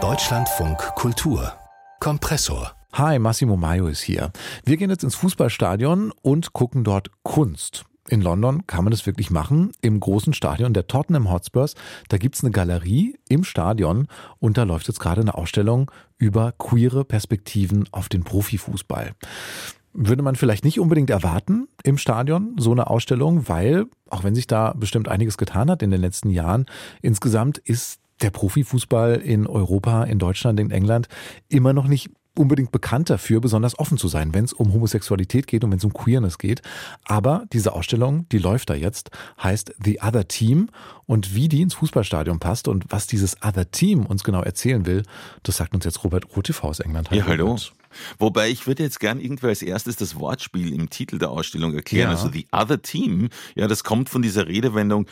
Deutschlandfunk Kultur Kompressor Hi, Massimo Maio ist hier. Wir gehen jetzt ins Fußballstadion und gucken dort Kunst. In London kann man das wirklich machen. Im großen Stadion der Tottenham Hotspurs, da gibt's eine Galerie im Stadion und da läuft jetzt gerade eine Ausstellung über queere Perspektiven auf den Profifußball. Würde man vielleicht nicht unbedingt erwarten im Stadion, so eine Ausstellung, weil, auch wenn sich da bestimmt einiges getan hat in den letzten Jahren, insgesamt ist der Profifußball in Europa, in Deutschland, in England immer noch nicht unbedingt bekannt dafür, besonders offen zu sein, wenn es um Homosexualität geht und wenn es um Queerness geht. Aber diese Ausstellung, die läuft da jetzt, heißt The Other Team. Und wie die ins Fußballstadion passt und was dieses Other Team uns genau erzählen will, das sagt uns jetzt Robert Rotif aus England. Ja, hallo. Wobei ich würde jetzt gern irgendwie als erstes das Wortspiel im Titel der Ausstellung erklären. Ja. Also The Other Team, ja, das kommt von dieser Redewendung,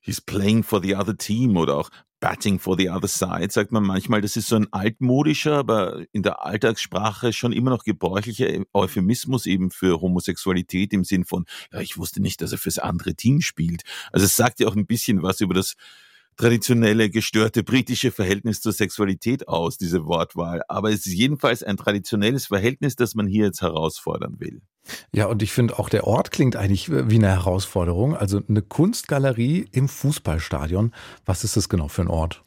he's playing for the other team oder auch batting for the other side, sagt man manchmal. Das ist so ein altmodischer, aber in der Alltagssprache schon immer noch gebräuchlicher Euphemismus eben für Homosexualität im Sinn von, ja, ich wusste nicht, dass er fürs andere Team spielt. Also es sagt ja auch ein bisschen was über das traditionelle, gestörte britische Verhältnis zur Sexualität aus, diese Wortwahl. Aber es ist jedenfalls ein traditionelles Verhältnis, das man hier jetzt herausfordern will. Ja, und ich finde auch der Ort klingt eigentlich wie eine Herausforderung. Also eine Kunstgalerie im Fußballstadion. Was ist das genau für ein Ort?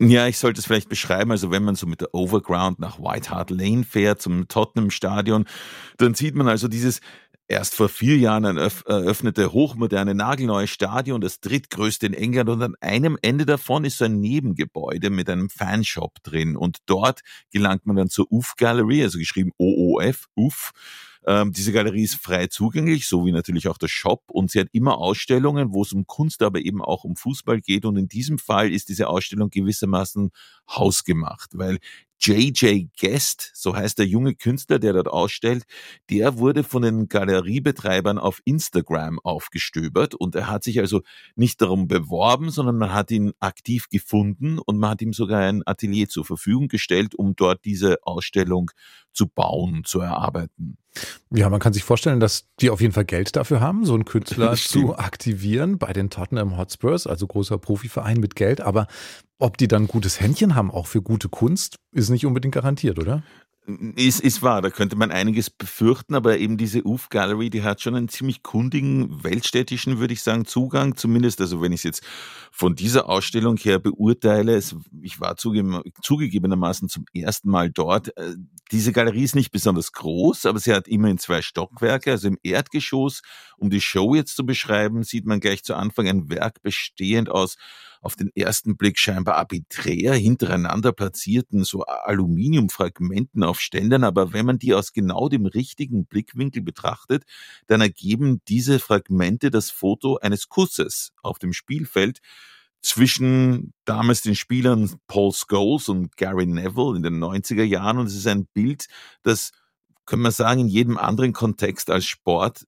Ja, ich sollte es vielleicht beschreiben. Also wenn man so mit der Overground nach White Hart Lane fährt, zum Tottenham Stadion, dann sieht man also dieses erst vor vier Jahren eröffnete hochmoderne nagelneue Stadion, das drittgrößte in England und an einem Ende davon ist so ein Nebengebäude mit einem Fanshop drin und dort gelangt man dann zur UF Gallery, also geschrieben OOF, UF ähm, diese Galerie ist frei zugänglich, so wie natürlich auch der Shop. Und sie hat immer Ausstellungen, wo es um Kunst, aber eben auch um Fußball geht. Und in diesem Fall ist diese Ausstellung gewissermaßen hausgemacht, weil JJ Guest, so heißt der junge Künstler, der dort ausstellt, der wurde von den Galeriebetreibern auf Instagram aufgestöbert und er hat sich also nicht darum beworben, sondern man hat ihn aktiv gefunden und man hat ihm sogar ein Atelier zur Verfügung gestellt, um dort diese Ausstellung zu bauen, zu erarbeiten. Ja, man kann sich vorstellen, dass die auf jeden Fall Geld dafür haben, so einen Künstler zu aktivieren bei den Tottenham Hotspurs, also großer Profiverein mit Geld. Aber ob die dann gutes Händchen haben, auch für gute Kunst, ist nicht unbedingt garantiert, oder? Ist, ist wahr, da könnte man einiges befürchten, aber eben diese UF Gallery, die hat schon einen ziemlich kundigen, weltstädtischen, würde ich sagen, Zugang, zumindest, also wenn ich es jetzt von dieser Ausstellung her beurteile, es, ich war zuge zugegebenermaßen zum ersten Mal dort, äh, diese Galerie ist nicht besonders groß, aber sie hat immerhin zwei Stockwerke, also im Erdgeschoss, um die Show jetzt zu beschreiben, sieht man gleich zu Anfang ein Werk bestehend aus auf den ersten Blick scheinbar arbiträr hintereinander platzierten so Aluminiumfragmenten auf Ständern, aber wenn man die aus genau dem richtigen Blickwinkel betrachtet, dann ergeben diese Fragmente das Foto eines Kusses auf dem Spielfeld zwischen damals den Spielern Paul Scholes und Gary Neville in den 90er Jahren. Und es ist ein Bild, das können wir sagen, in jedem anderen Kontext als Sport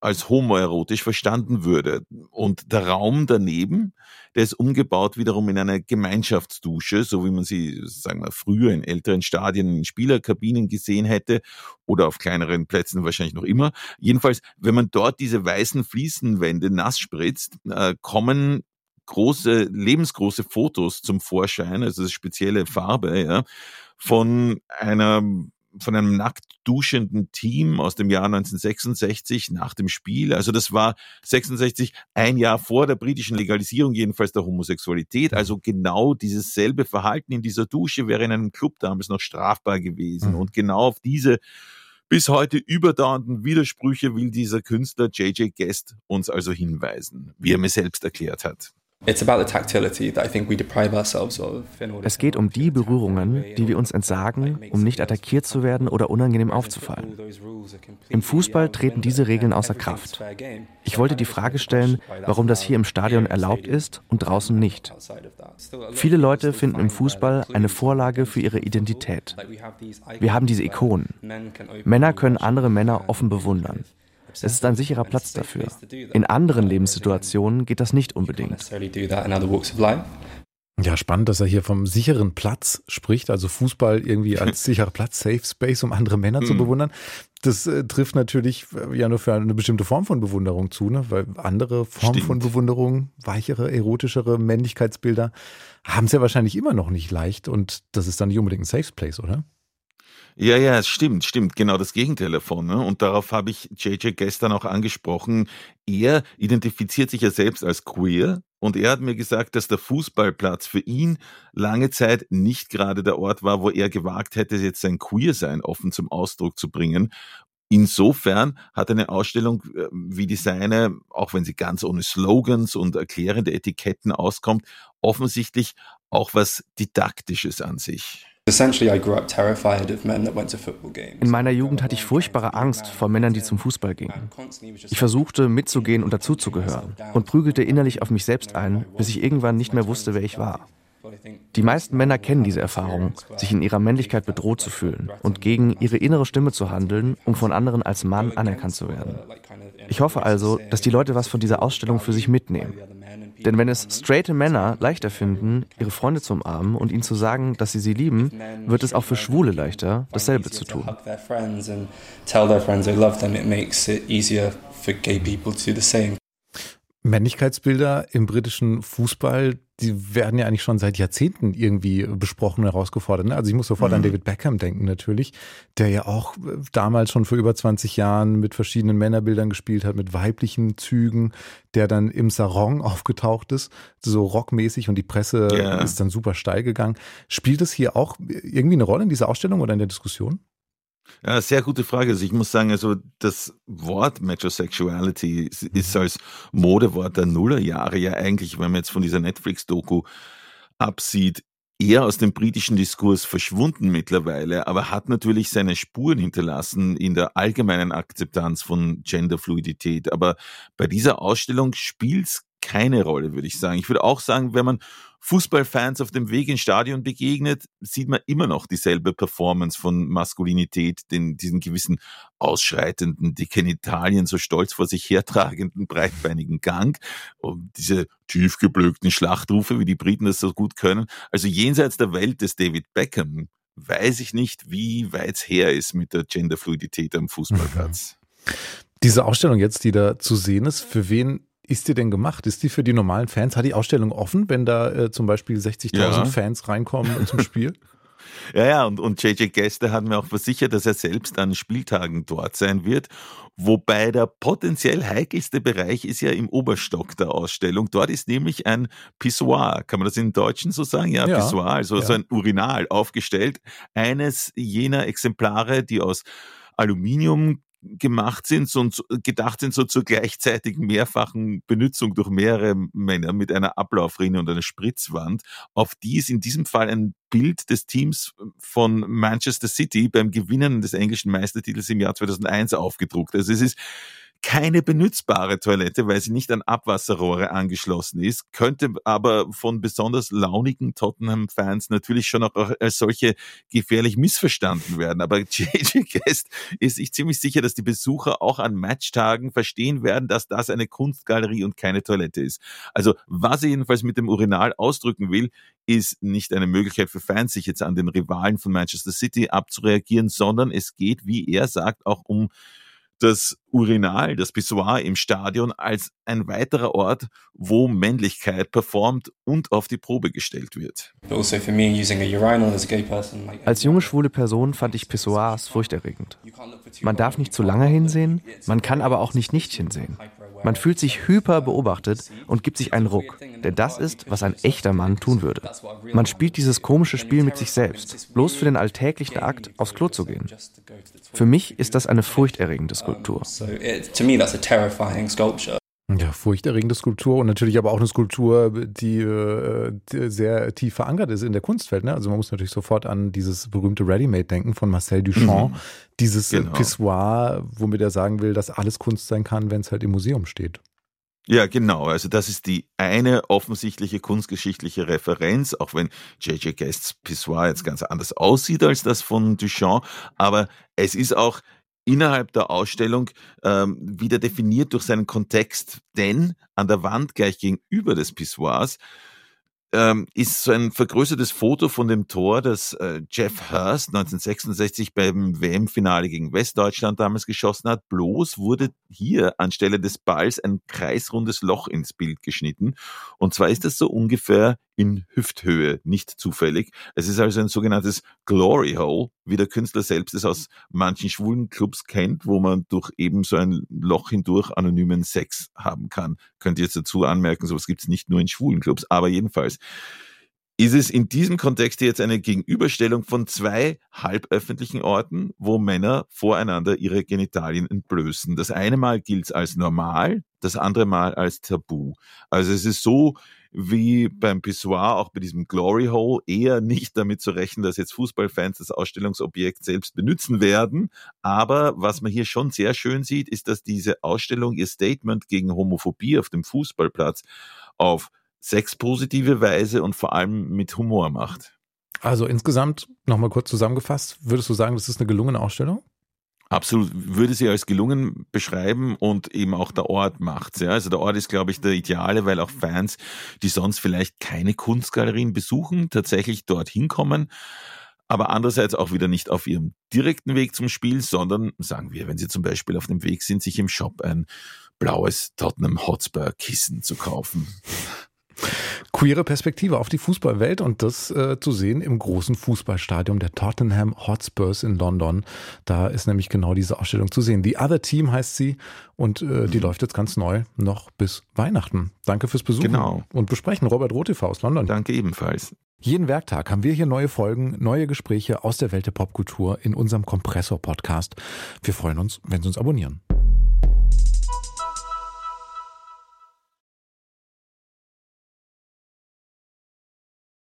als homoerotisch verstanden würde. Und der Raum daneben, der ist umgebaut wiederum in eine Gemeinschaftsdusche, so wie man sie, sagen wir, früher in älteren Stadien in Spielerkabinen gesehen hätte oder auf kleineren Plätzen wahrscheinlich noch immer. Jedenfalls, wenn man dort diese weißen Fliesenwände nass spritzt, äh, kommen große, lebensgroße Fotos zum Vorschein, also spezielle Farbe, ja, von einer von einem nackt duschenden Team aus dem Jahr 1966 nach dem Spiel. Also das war 66 ein Jahr vor der britischen Legalisierung jedenfalls der Homosexualität. Also genau dieses selbe Verhalten in dieser Dusche wäre in einem Club damals noch strafbar gewesen. Mhm. Und genau auf diese bis heute überdauernden Widersprüche will dieser Künstler JJ Guest uns also hinweisen, wie er mir selbst erklärt hat. Es geht um die Berührungen, die wir uns entsagen, um nicht attackiert zu werden oder unangenehm aufzufallen. Im Fußball treten diese Regeln außer Kraft. Ich wollte die Frage stellen, warum das hier im Stadion erlaubt ist und draußen nicht. Viele Leute finden im Fußball eine Vorlage für ihre Identität. Wir haben diese Ikonen. Männer können andere Männer offen bewundern. Es ist ein sicherer Platz dafür. In anderen Lebenssituationen geht das nicht unbedingt. Ja, spannend, dass er hier vom sicheren Platz spricht, also Fußball irgendwie als sicherer Platz, Safe Space, um andere Männer zu mhm. bewundern. Das äh, trifft natürlich äh, ja nur für eine bestimmte Form von Bewunderung zu, ne? weil andere Formen Stimmt. von Bewunderung, weichere, erotischere Männlichkeitsbilder, haben es ja wahrscheinlich immer noch nicht leicht und das ist dann nicht unbedingt ein Safe Place, oder? Ja, ja, es stimmt, stimmt. Genau das Gegenteil davon. Ne? Und darauf habe ich JJ gestern auch angesprochen. Er identifiziert sich ja selbst als queer und er hat mir gesagt, dass der Fußballplatz für ihn lange Zeit nicht gerade der Ort war, wo er gewagt hätte, jetzt sein Queersein offen zum Ausdruck zu bringen. Insofern hat eine Ausstellung äh, wie die seine, auch wenn sie ganz ohne Slogans und erklärende Etiketten auskommt, offensichtlich auch was Didaktisches an sich. In meiner Jugend hatte ich furchtbare Angst vor Männern, die zum Fußball gingen. Ich versuchte mitzugehen und dazuzugehören und prügelte innerlich auf mich selbst ein, bis ich irgendwann nicht mehr wusste, wer ich war. Die meisten Männer kennen diese Erfahrung, sich in ihrer Männlichkeit bedroht zu fühlen und gegen ihre innere Stimme zu handeln, um von anderen als Mann anerkannt zu werden. Ich hoffe also, dass die Leute was von dieser Ausstellung für sich mitnehmen. Denn wenn es straighte Männer leichter finden, ihre Freunde zu umarmen und ihnen zu sagen, dass sie sie lieben, wird es auch für Schwule leichter, dasselbe zu tun. Männlichkeitsbilder im britischen Fußball, die werden ja eigentlich schon seit Jahrzehnten irgendwie besprochen und herausgefordert. Ne? Also ich muss sofort mhm. an David Beckham denken natürlich, der ja auch äh, damals schon vor über 20 Jahren mit verschiedenen Männerbildern gespielt hat, mit weiblichen Zügen, der dann im Sarong aufgetaucht ist, so rockmäßig und die Presse yeah. ist dann super steil gegangen. Spielt es hier auch irgendwie eine Rolle in dieser Ausstellung oder in der Diskussion? Ja, sehr gute Frage. Also ich muss sagen, also das Wort Metrosexuality ist mhm. als Modewort der Nullerjahre ja eigentlich, wenn man jetzt von dieser Netflix-Doku absieht, eher aus dem britischen Diskurs verschwunden mittlerweile, aber hat natürlich seine Spuren hinterlassen in der allgemeinen Akzeptanz von Genderfluidität. Aber bei dieser Ausstellung spielt's keine Rolle, würde ich sagen. Ich würde auch sagen, wenn man Fußballfans auf dem Weg ins Stadion begegnet, sieht man immer noch dieselbe Performance von Maskulinität, den, diesen gewissen ausschreitenden, die Genitalien so stolz vor sich hertragenden, breitbeinigen Gang und diese tiefgeblökten Schlachtrufe, wie die Briten das so gut können. Also jenseits der Welt des David Beckham weiß ich nicht, wie weit es her ist mit der Genderfluidität am Fußballplatz. Diese Ausstellung jetzt, die da zu sehen ist, für wen ist die denn gemacht? Ist die für die normalen Fans? Hat die Ausstellung offen, wenn da äh, zum Beispiel 60.000 ja. Fans reinkommen zum Spiel? Ja, ja, und, und JJ Gäste hat mir auch versichert, dass er selbst an Spieltagen dort sein wird. Wobei der potenziell heikelste Bereich ist ja im Oberstock der Ausstellung. Dort ist nämlich ein Pissoir, kann man das in Deutschen so sagen? Ja, ja Pissoir, also ja. so ein Urinal aufgestellt. Eines jener Exemplare, die aus Aluminium gemacht sind und gedacht sind so zur gleichzeitigen mehrfachen Benutzung durch mehrere Männer mit einer Ablaufrinne und einer Spritzwand, auf die ist in diesem Fall ein Bild des Teams von Manchester City beim Gewinnen des englischen Meistertitels im Jahr 2001 aufgedruckt. Also es ist keine benutzbare Toilette, weil sie nicht an Abwasserrohre angeschlossen ist, könnte aber von besonders launigen Tottenham-Fans natürlich schon auch als solche gefährlich missverstanden werden. Aber JJ Guest ist sich ziemlich sicher, dass die Besucher auch an Matchtagen verstehen werden, dass das eine Kunstgalerie und keine Toilette ist. Also was er jedenfalls mit dem Urinal ausdrücken will, ist nicht eine Möglichkeit für Fans, sich jetzt an den Rivalen von Manchester City abzureagieren, sondern es geht, wie er sagt, auch um das Urinal, das Pissoir im Stadion als ein weiterer Ort, wo Männlichkeit performt und auf die Probe gestellt wird. Also als junge schwule Person fand ich Pissoirs furchterregend. Man darf nicht zu lange hinsehen, man kann aber auch nicht nicht hinsehen. Man fühlt sich hyper beobachtet und gibt sich einen Ruck, denn das ist, was ein echter Mann tun würde. Man spielt dieses komische Spiel mit sich selbst, bloß für den alltäglichen Akt, aufs Klo zu gehen. Für mich ist das eine furchterregende Skulptur. Ja, furchterregende Skulptur und natürlich aber auch eine Skulptur, die, äh, die sehr tief verankert ist in der Kunstwelt. Ne? Also man muss natürlich sofort an dieses berühmte Ready-Made denken von Marcel Duchamp. Mhm. Dieses genau. Pissoir, womit er sagen will, dass alles Kunst sein kann, wenn es halt im Museum steht. Ja, genau. Also das ist die eine offensichtliche kunstgeschichtliche Referenz, auch wenn J.J. Guests Pissoir jetzt ganz anders aussieht als das von Duchamp. Aber es ist auch innerhalb der Ausstellung ähm, wieder definiert durch seinen Kontext, denn an der Wand gleich gegenüber des Pissoirs ähm, ist so ein vergrößertes Foto von dem Tor, das äh, Jeff Hurst 1966 beim WM-Finale gegen Westdeutschland damals geschossen hat. Bloß wurde hier anstelle des Balls ein kreisrundes Loch ins Bild geschnitten. Und zwar ist das so ungefähr in Hüfthöhe, nicht zufällig. Es ist also ein sogenanntes Glory Hole, wie der Künstler selbst es aus manchen schwulen Clubs kennt, wo man durch eben so ein Loch hindurch anonymen Sex haben kann. Könnt ihr jetzt dazu anmerken, sowas gibt es nicht nur in schwulen Clubs, aber jedenfalls ist es in diesem Kontext jetzt eine Gegenüberstellung von zwei halböffentlichen Orten, wo Männer voreinander ihre Genitalien entblößen. Das eine Mal gilt es als normal, das andere Mal als Tabu. Also es ist so wie beim Pissoir, auch bei diesem Glory Hole, eher nicht damit zu rechnen, dass jetzt Fußballfans das Ausstellungsobjekt selbst benutzen werden. Aber was man hier schon sehr schön sieht, ist, dass diese Ausstellung ihr Statement gegen Homophobie auf dem Fußballplatz auf sexpositive Weise und vor allem mit Humor macht. Also insgesamt, nochmal kurz zusammengefasst, würdest du sagen, das ist eine gelungene Ausstellung? Absolut, würde sie als gelungen beschreiben und eben auch der Ort macht's. Ja. Also der Ort ist, glaube ich, der Ideale, weil auch Fans, die sonst vielleicht keine Kunstgalerien besuchen, tatsächlich dort hinkommen. Aber andererseits auch wieder nicht auf ihrem direkten Weg zum Spiel, sondern sagen wir, wenn sie zum Beispiel auf dem Weg sind, sich im Shop ein blaues Tottenham Hotspur Kissen zu kaufen queere Perspektive auf die Fußballwelt und das äh, zu sehen im großen Fußballstadion der Tottenham Hotspurs in London. Da ist nämlich genau diese Ausstellung zu sehen. The Other Team heißt sie und äh, die mhm. läuft jetzt ganz neu noch bis Weihnachten. Danke fürs Besuchen genau. und besprechen. Robert Rotev aus London. Danke ebenfalls. Jeden Werktag haben wir hier neue Folgen, neue Gespräche aus der Welt der Popkultur in unserem Kompressor-Podcast. Wir freuen uns, wenn Sie uns abonnieren.